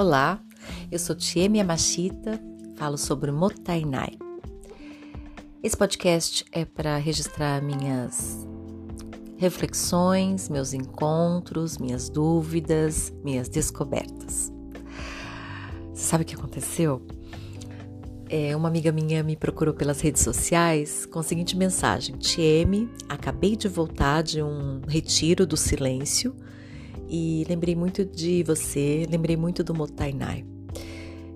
Olá, eu sou Tieme Yamashita, falo sobre Motainai. Esse podcast é para registrar minhas reflexões, meus encontros, minhas dúvidas, minhas descobertas. Sabe o que aconteceu? É, uma amiga minha me procurou pelas redes sociais com a seguinte mensagem: Tieme, acabei de voltar de um retiro do silêncio e lembrei muito de você, lembrei muito do Motainai.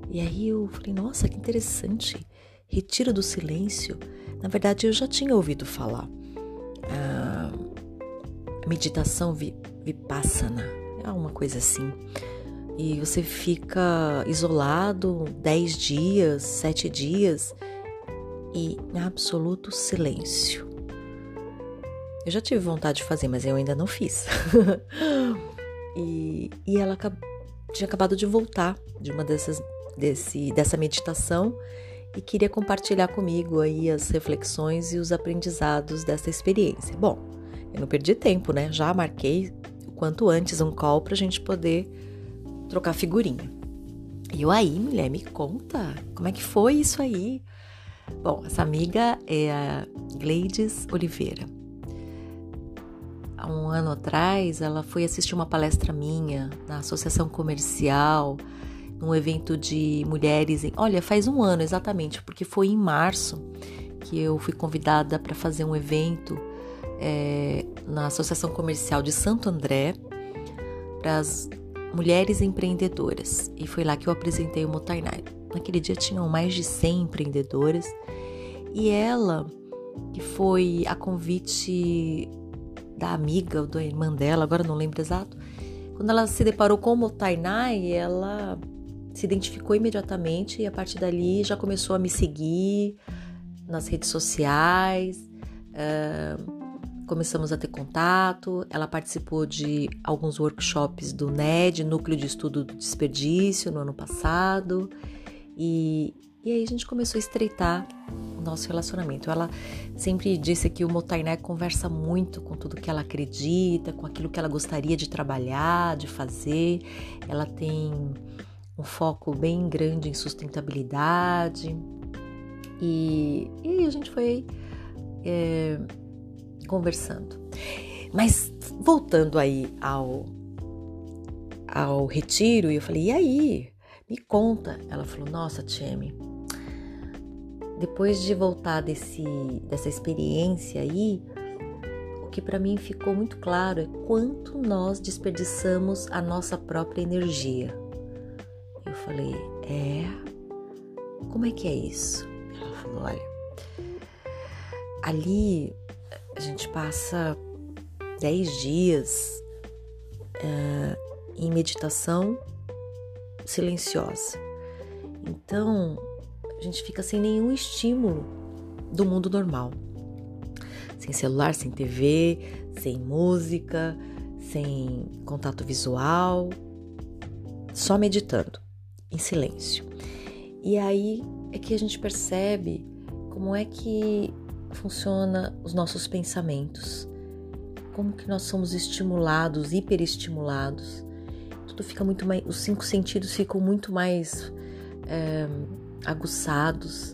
E aí eu falei, nossa, que interessante. Retiro do silêncio. Na verdade, eu já tinha ouvido falar. A meditação vipassana, é uma coisa assim. E você fica isolado 10 dias, 7 dias e em absoluto silêncio. Eu já tive vontade de fazer, mas eu ainda não fiz. E, e ela tinha acabado de voltar de uma dessas, desse, dessa meditação e queria compartilhar comigo aí as reflexões e os aprendizados dessa experiência. Bom, eu não perdi tempo, né? Já marquei o quanto antes um call para a gente poder trocar figurinha. E eu aí, mulher, me conta, como é que foi isso aí? Bom, essa amiga é a Gleides Oliveira há um ano atrás, ela foi assistir uma palestra minha na Associação Comercial, num evento de mulheres. Em, olha, faz um ano exatamente, porque foi em março que eu fui convidada para fazer um evento é, na Associação Comercial de Santo André para as mulheres empreendedoras. E foi lá que eu apresentei o Motainai. Naquele dia tinham mais de 100 empreendedoras e ela, que foi a convite da amiga ou da irmã dela, agora não lembro exato. Quando ela se deparou com o Tainai, ela se identificou imediatamente e a partir dali já começou a me seguir nas redes sociais. Uh, começamos a ter contato. Ela participou de alguns workshops do NED, Núcleo de Estudo do Desperdício, no ano passado. E, e aí a gente começou a estreitar o nosso relacionamento. Ela sempre disse que o Motainé conversa muito com tudo que ela acredita, com aquilo que ela gostaria de trabalhar, de fazer. Ela tem um foco bem grande em sustentabilidade. E, e a gente foi é, conversando. Mas voltando aí ao, ao retiro, eu falei, e aí? Me conta. Ela falou, nossa, Tcheme, depois de voltar desse, dessa experiência aí, o que para mim ficou muito claro é quanto nós desperdiçamos a nossa própria energia. Eu falei, é? Como é que é isso? Ela falou, olha, ali a gente passa dez dias uh, em meditação silenciosa. Então, a gente fica sem nenhum estímulo do mundo normal. Sem celular, sem TV, sem música, sem contato visual, só meditando, em silêncio. E aí é que a gente percebe como é que funciona os nossos pensamentos, como que nós somos estimulados, hiperestimulados. Tudo fica muito mais, os cinco sentidos ficam muito mais é, aguçados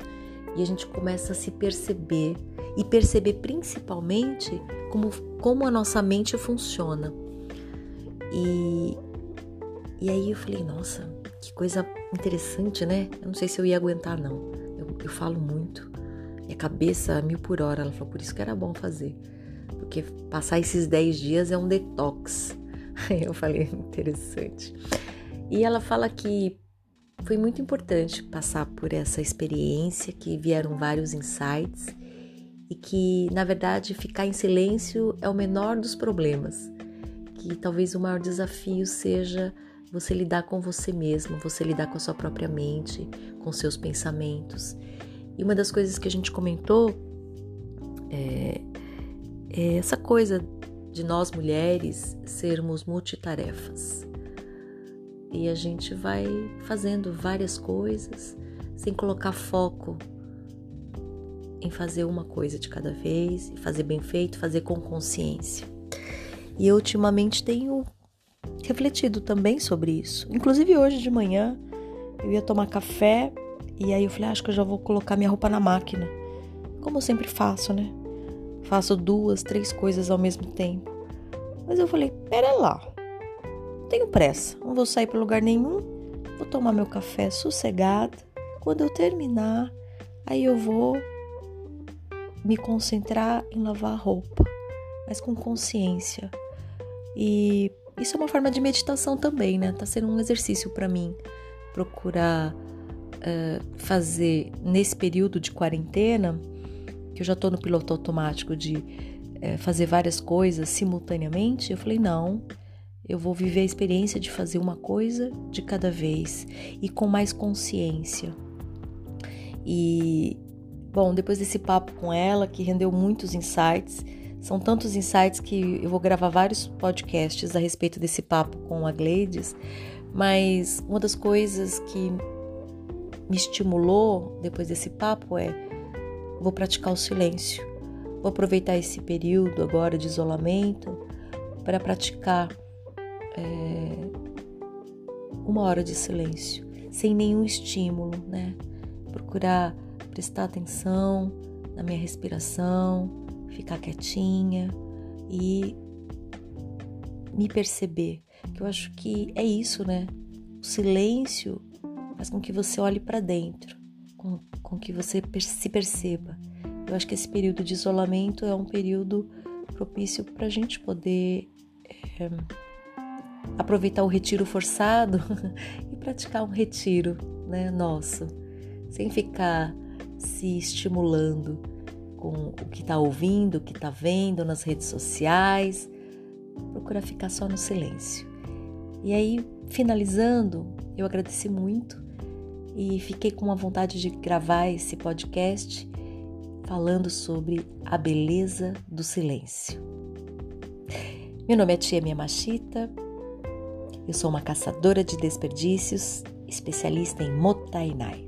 e a gente começa a se perceber e perceber principalmente como, como a nossa mente funciona. E, e aí eu falei, nossa, que coisa interessante, né? Eu não sei se eu ia aguentar, não. Eu, eu falo muito. E a cabeça mil por hora. Ela falou, por isso que era bom fazer. Porque passar esses 10 dias é um detox. Aí eu falei, interessante. E ela fala que foi muito importante passar por essa experiência, que vieram vários insights e que, na verdade, ficar em silêncio é o menor dos problemas. Que talvez o maior desafio seja você lidar com você mesmo, você lidar com a sua própria mente, com seus pensamentos. E uma das coisas que a gente comentou é, é essa coisa de nós mulheres sermos multitarefas e a gente vai fazendo várias coisas sem colocar foco em fazer uma coisa de cada vez, fazer bem feito, fazer com consciência. E eu ultimamente tenho refletido também sobre isso. Inclusive hoje de manhã eu ia tomar café e aí eu falei, ah, acho que eu já vou colocar minha roupa na máquina. Como eu sempre faço, né? Faço duas, três coisas ao mesmo tempo. Mas eu falei, pera lá. Tenho pressa, não vou sair para lugar nenhum. Vou tomar meu café sossegado. Quando eu terminar, aí eu vou me concentrar em lavar a roupa, mas com consciência. E isso é uma forma de meditação também, né? Tá sendo um exercício para mim procurar uh, fazer nesse período de quarentena, que eu já tô no piloto automático de uh, fazer várias coisas simultaneamente. Eu falei, não, eu vou viver a experiência de fazer uma coisa de cada vez e com mais consciência. E, bom, depois desse papo com ela, que rendeu muitos insights, são tantos insights que eu vou gravar vários podcasts a respeito desse papo com a Gleides, mas uma das coisas que me estimulou depois desse papo é: vou praticar o silêncio. Vou aproveitar esse período agora de isolamento para praticar é, uma hora de silêncio, sem nenhum estímulo, né? Procurar prestar atenção na minha respiração, ficar quietinha e me perceber. Que eu acho que é isso, né? O silêncio faz com que você olhe para dentro, com, com que você se perceba. Eu acho que esse período de isolamento é um período propício para a gente poder é, aproveitar o retiro forçado e praticar um retiro né, nosso, sem ficar se estimulando com o que está ouvindo, o que está vendo nas redes sociais. Procura ficar só no silêncio. E aí, finalizando, eu agradeci muito e fiquei com a vontade de gravar esse podcast falando sobre a beleza do silêncio. Meu nome é Tia Minha Machita, eu sou uma caçadora de desperdícios, especialista em Motainai.